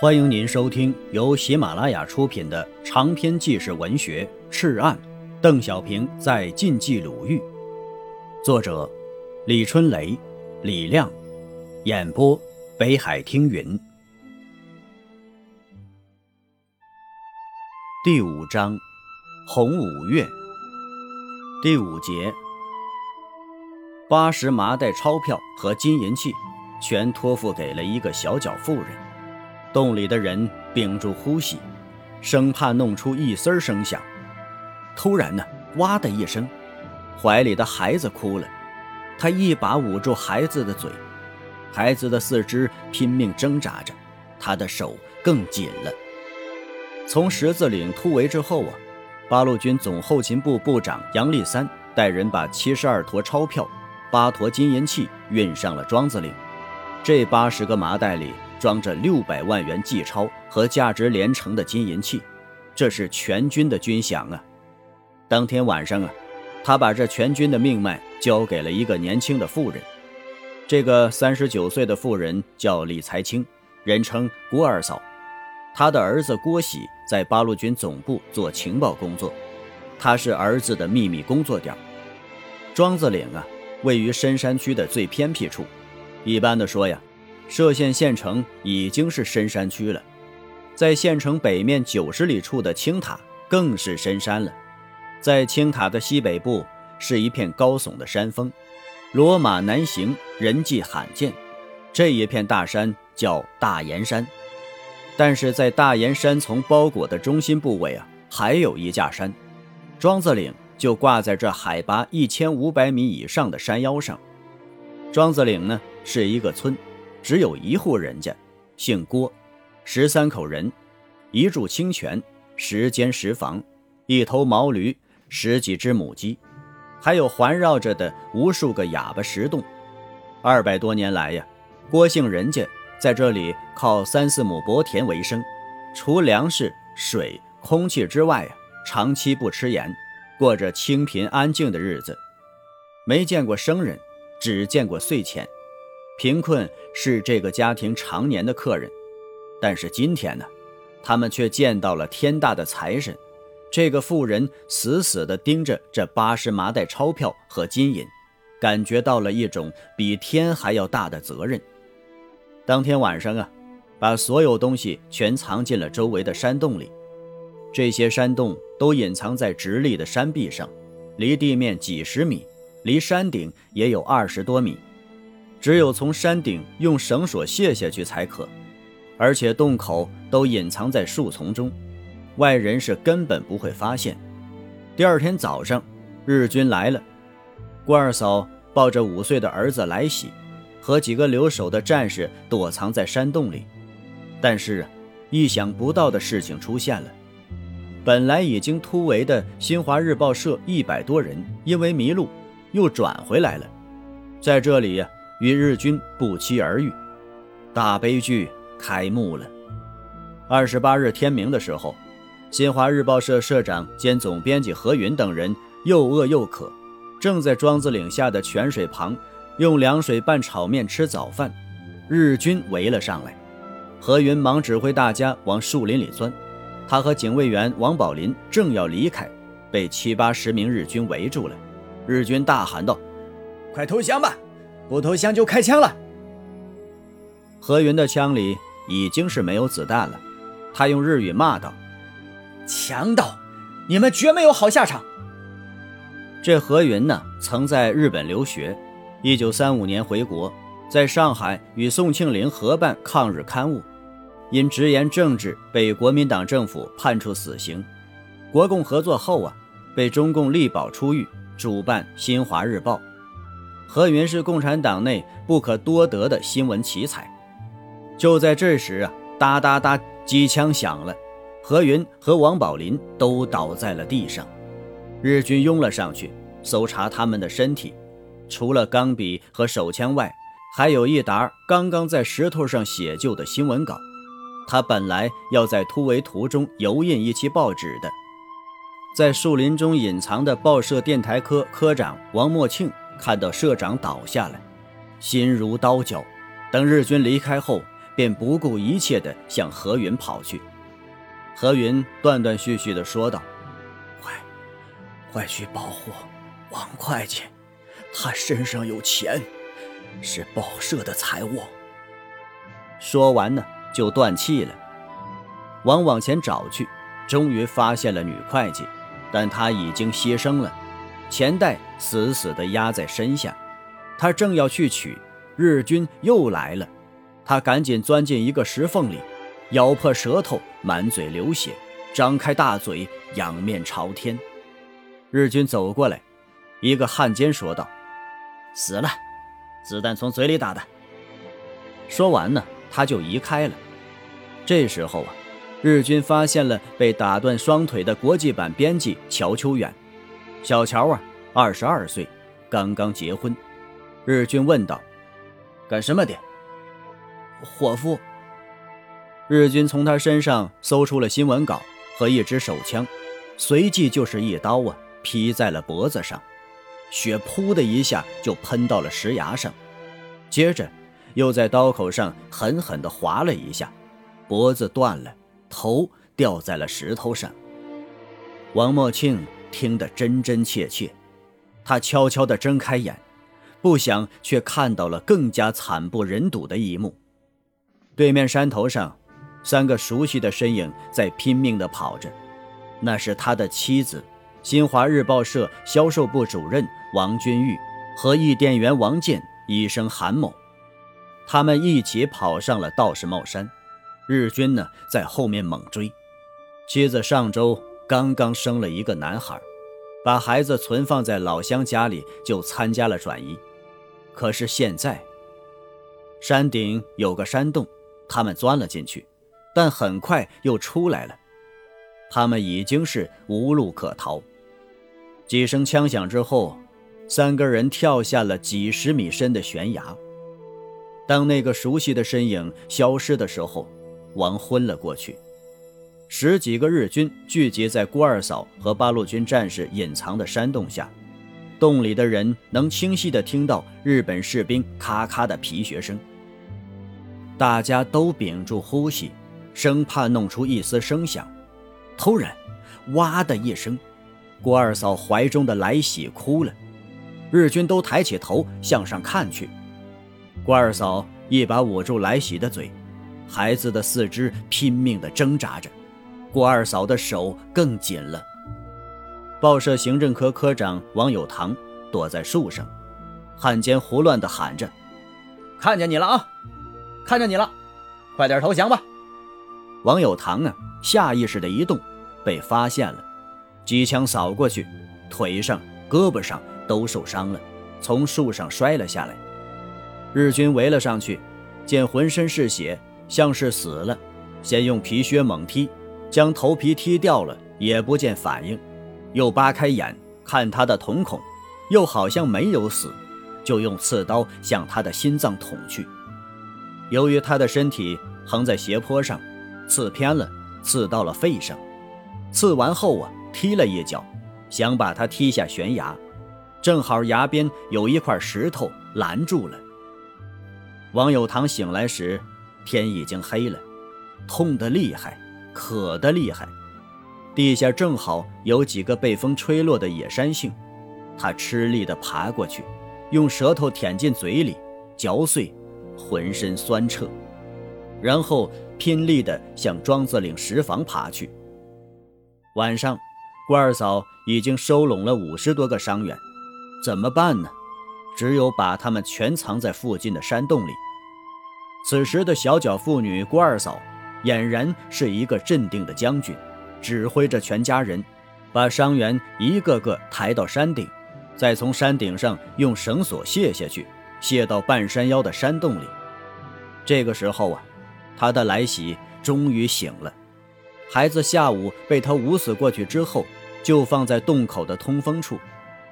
欢迎您收听由喜马拉雅出品的长篇纪实文学《赤案》，邓小平在晋冀鲁豫，作者李春雷、李亮，演播北海听云。第五章，红五月，第五节，八十麻袋钞票和金银器，全托付给了一个小脚妇人。洞里的人屏住呼吸，生怕弄出一丝声响。突然呢，哇的一声，怀里的孩子哭了。他一把捂住孩子的嘴，孩子的四肢拼命挣扎着，他的手更紧了。从十字岭突围之后啊，八路军总后勤部部长杨立三带人把七十二坨钞票、八坨金银器运上了庄子岭。这八十个麻袋里。装着六百万元计钞和价值连城的金银器，这是全军的军饷啊！当天晚上啊，他把这全军的命脉交给了一个年轻的妇人。这个三十九岁的妇人叫李才清，人称郭二嫂。她的儿子郭喜在八路军总部做情报工作，他是儿子的秘密工作点。庄子岭啊，位于深山区的最偏僻处。一般的说呀。歙县县城已经是深山区了，在县城北面九十里处的青塔更是深山了。在青塔的西北部是一片高耸的山峰，骡马难行，人迹罕见。这一片大山叫大岩山，但是在大岩山丛包裹的中心部位啊，还有一架山，庄子岭就挂在这海拔一千五百米以上的山腰上。庄子岭呢是一个村。只有一户人家，姓郭，十三口人，一柱清泉，十间石房，一头毛驴，十几只母鸡，还有环绕着的无数个哑巴石洞。二百多年来呀，郭姓人家在这里靠三四亩薄田为生，除粮食、水、空气之外呀，长期不吃盐，过着清贫安静的日子，没见过生人，只见过碎钱。贫困是这个家庭常年的客人，但是今天呢，他们却见到了天大的财神。这个妇人死死地盯着这八十麻袋钞票和金银，感觉到了一种比天还要大的责任。当天晚上啊，把所有东西全藏进了周围的山洞里。这些山洞都隐藏在直立的山壁上，离地面几十米，离山顶也有二十多米。只有从山顶用绳索卸下去才可，而且洞口都隐藏在树丛中，外人是根本不会发现。第二天早上，日军来了，郭二嫂抱着五岁的儿子来喜，和几个留守的战士躲藏在山洞里。但是，意想不到的事情出现了，本来已经突围的新华日报社一百多人，因为迷路，又转回来了，在这里呀。与日军不期而遇，大悲剧开幕了。二十八日天明的时候，新华日报社社长兼总编辑何云等人又饿又渴，正在庄子岭下的泉水旁用凉水拌炒面吃早饭。日军围了上来，何云忙指挥大家往树林里钻。他和警卫员王宝林正要离开，被七八十名日军围住了。日军大喊道：“快投降吧！”不投降就开枪了。何云的枪里已经是没有子弹了，他用日语骂道：“强盗，你们绝没有好下场！”这何云呢，曾在日本留学，一九三五年回国，在上海与宋庆龄合办抗日刊物，因直言政治被国民党政府判处死刑。国共合作后啊，被中共力保出狱，主办《新华日报》。何云是共产党内不可多得的新闻奇才。就在这时啊，哒哒哒，机枪响了，何云和王宝林都倒在了地上。日军拥了上去，搜查他们的身体，除了钢笔和手枪外，还有一沓刚刚在石头上写就的新闻稿。他本来要在突围途中油印一期报纸的，在树林中隐藏的报社电台科科长王默庆。看到社长倒下来，心如刀绞。等日军离开后，便不顾一切地向何云跑去。何云断断续续地说道：“快，快去保护王会计，他身上有钱，是报社的财物。”说完呢，就断气了。王往前找去，终于发现了女会计，但她已经牺牲了，钱袋死死地压在身下。他正要去取，日军又来了。他赶紧钻进一个石缝里，咬破舌头，满嘴流血，张开大嘴，仰面朝天。日军走过来，一个汉奸说道：“死了，子弹从嘴里打的。”说完呢，他就移开了。这时候啊，日军发现了被打断双腿的国际版编辑乔秋远。小乔啊，二十二岁，刚刚结婚。日军问道：“干什么的？”伙夫。日军从他身上搜出了新闻稿和一支手枪，随即就是一刀啊，劈在了脖子上，血噗的一下就喷到了石崖上，接着又在刀口上狠狠地划了一下，脖子断了，头掉在了石头上。王默庆听得真真切切，他悄悄地睁开眼。不想，却看到了更加惨不忍睹的一幕。对面山头上，三个熟悉的身影在拼命地跑着，那是他的妻子，新华日报社销售部主任王君玉和译电员王健、医生韩某。他们一起跑上了道士帽山，日军呢在后面猛追。妻子上周刚刚生了一个男孩，把孩子存放在老乡家里，就参加了转移。可是现在，山顶有个山洞，他们钻了进去，但很快又出来了。他们已经是无路可逃。几声枪响之后，三个人跳下了几十米深的悬崖。当那个熟悉的身影消失的时候，王昏了过去。十几个日军聚集在郭二嫂和八路军战士隐藏的山洞下。洞里的人能清晰地听到日本士兵咔咔的皮靴声。大家都屏住呼吸，生怕弄出一丝声响。突然，哇的一声，郭二嫂怀中的来喜哭了。日军都抬起头向上看去，郭二嫂一把捂住来喜的嘴，孩子的四肢拼命地挣扎着，郭二嫂的手更紧了。报社行政科科长王有堂躲在树上，汉奸胡乱地喊着：“看见你了啊，看见你了，快点投降吧！”王有堂啊，下意识的一动，被发现了，机枪扫过去，腿上、胳膊上都受伤了，从树上摔了下来。日军围了上去，见浑身是血，像是死了，先用皮靴猛踢，将头皮踢掉了，也不见反应。又扒开眼看他的瞳孔，又好像没有死，就用刺刀向他的心脏捅去。由于他的身体横在斜坡上，刺偏了，刺到了肺上。刺完后啊，踢了一脚，想把他踢下悬崖，正好崖边有一块石头拦住了。王有堂醒来时，天已经黑了，痛得厉害，渴得厉害。地下正好有几个被风吹落的野山杏，他吃力地爬过去，用舌头舔进嘴里，嚼碎，浑身酸彻，然后拼力地向庄子岭石房爬去。晚上，郭二嫂已经收拢了五十多个伤员，怎么办呢？只有把他们全藏在附近的山洞里。此时的小脚妇女郭二嫂，俨然是一个镇定的将军。指挥着全家人，把伤员一个个抬到山顶，再从山顶上用绳索卸下去，卸到半山腰的山洞里。这个时候啊，他的来喜终于醒了。孩子下午被他捂死过去之后，就放在洞口的通风处，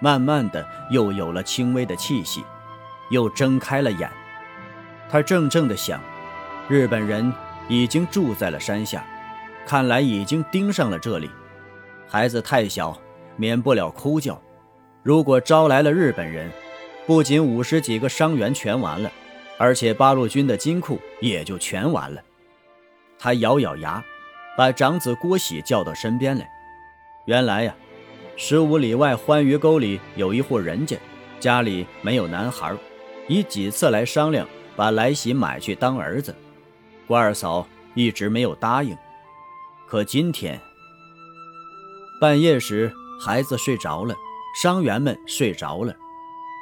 慢慢的又有了轻微的气息，又睁开了眼。他怔怔的想，日本人已经住在了山下。看来已经盯上了这里，孩子太小，免不了哭叫。如果招来了日本人，不仅五十几个伤员全完了，而且八路军的金库也就全完了。他咬咬牙，把长子郭喜叫到身边来。原来呀，十五里外欢鱼沟里有一户人家，家里没有男孩，已几次来商量把来喜买去当儿子。郭二嫂一直没有答应。可今天半夜时，孩子睡着了，伤员们睡着了，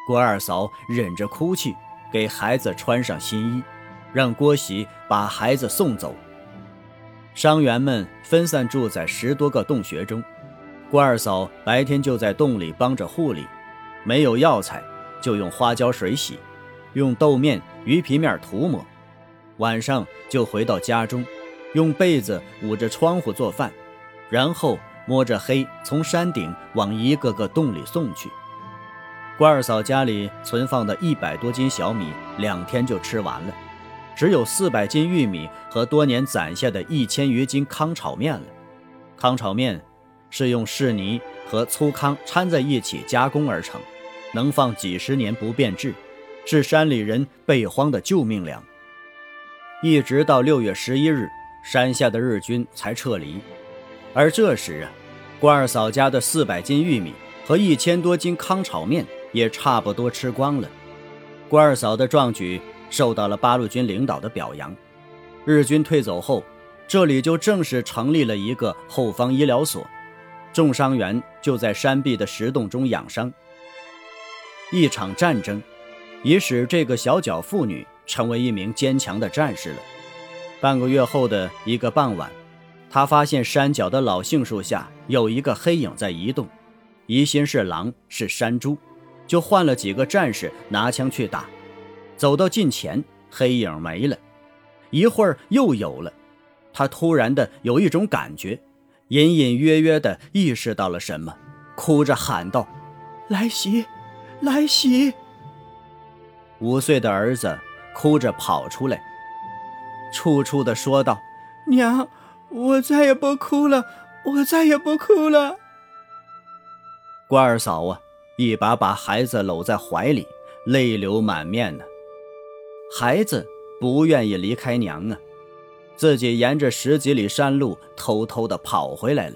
郭二嫂忍着哭泣。给孩子穿上新衣，让郭喜把孩子送走。伤员们分散住在十多个洞穴中，郭二嫂白天就在洞里帮着护理，没有药材就用花椒水洗，用豆面、鱼皮面涂抹。晚上就回到家中，用被子捂着窗户做饭，然后摸着黑从山顶往一个个洞里送去。关二嫂家里存放的一百多斤小米，两天就吃完了，只有四百斤玉米和多年攒下的一千余斤糠炒面了。糠炒面是用柿泥和粗糠掺在一起加工而成，能放几十年不变质，是山里人备荒的救命粮。一直到六月十一日，山下的日军才撤离，而这时啊，关二嫂家的四百斤玉米和一千多斤糠炒面。也差不多吃光了。郭二嫂的壮举受到了八路军领导的表扬。日军退走后，这里就正式成立了一个后方医疗所，重伤员就在山壁的石洞中养伤。一场战争，已使这个小脚妇女成为一名坚强的战士了。半个月后的一个傍晚，他发现山脚的老杏树下有一个黑影在移动，疑心是狼，是山猪。就换了几个战士拿枪去打，走到近前，黑影没了，一会儿又有了。他突然的有一种感觉，隐隐约约的意识到了什么，哭着喊道：“来袭，来袭！”五岁的儿子哭着跑出来，楚楚的说道：“娘，我再也不哭了，我再也不哭了。”关二嫂啊！一把把孩子搂在怀里，泪流满面呢。孩子不愿意离开娘啊，自己沿着十几里山路偷偷的跑回来了。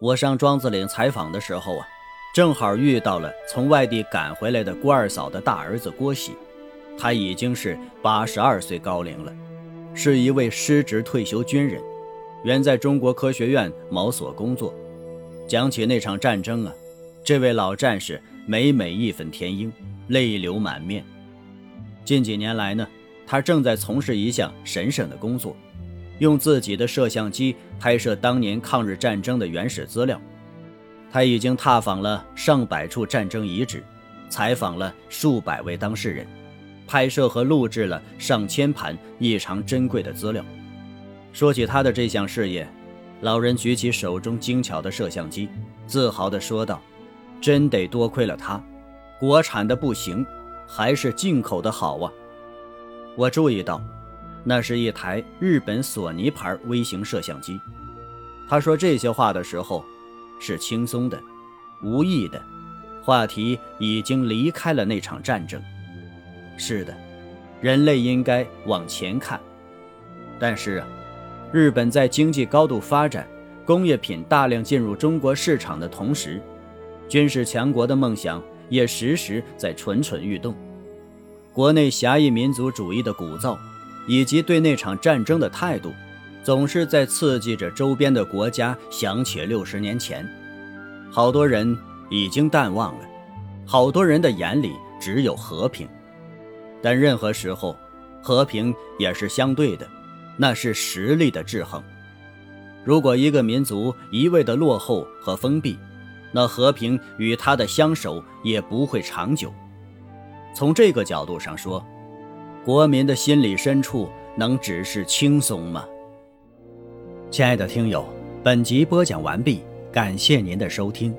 我上庄子岭采访的时候啊，正好遇到了从外地赶回来的郭二嫂的大儿子郭喜，他已经是八十二岁高龄了，是一位失职退休军人，原在中国科学院某所工作。讲起那场战争啊。这位老战士每每义愤填膺，泪流满面。近几年来呢，他正在从事一项神圣的工作，用自己的摄像机拍摄当年抗日战争的原始资料。他已经踏访了上百处战争遗址，采访了数百位当事人，拍摄和录制了上千盘异常珍贵的资料。说起他的这项事业，老人举起手中精巧的摄像机，自豪地说道。真得多亏了他，国产的不行，还是进口的好啊！我注意到，那是一台日本索尼牌微型摄像机。他说这些话的时候，是轻松的，无意的，话题已经离开了那场战争。是的，人类应该往前看。但是啊，日本在经济高度发展、工业品大量进入中国市场的同时，军事强国的梦想也时时在蠢蠢欲动，国内狭义民族主义的鼓噪，以及对那场战争的态度，总是在刺激着周边的国家想起六十年前。好多人已经淡忘了，好多人的眼里只有和平。但任何时候，和平也是相对的，那是实力的制衡。如果一个民族一味的落后和封闭，那和平与他的相守也不会长久。从这个角度上说，国民的心理深处能只是轻松吗？亲爱的听友，本集播讲完毕，感谢您的收听。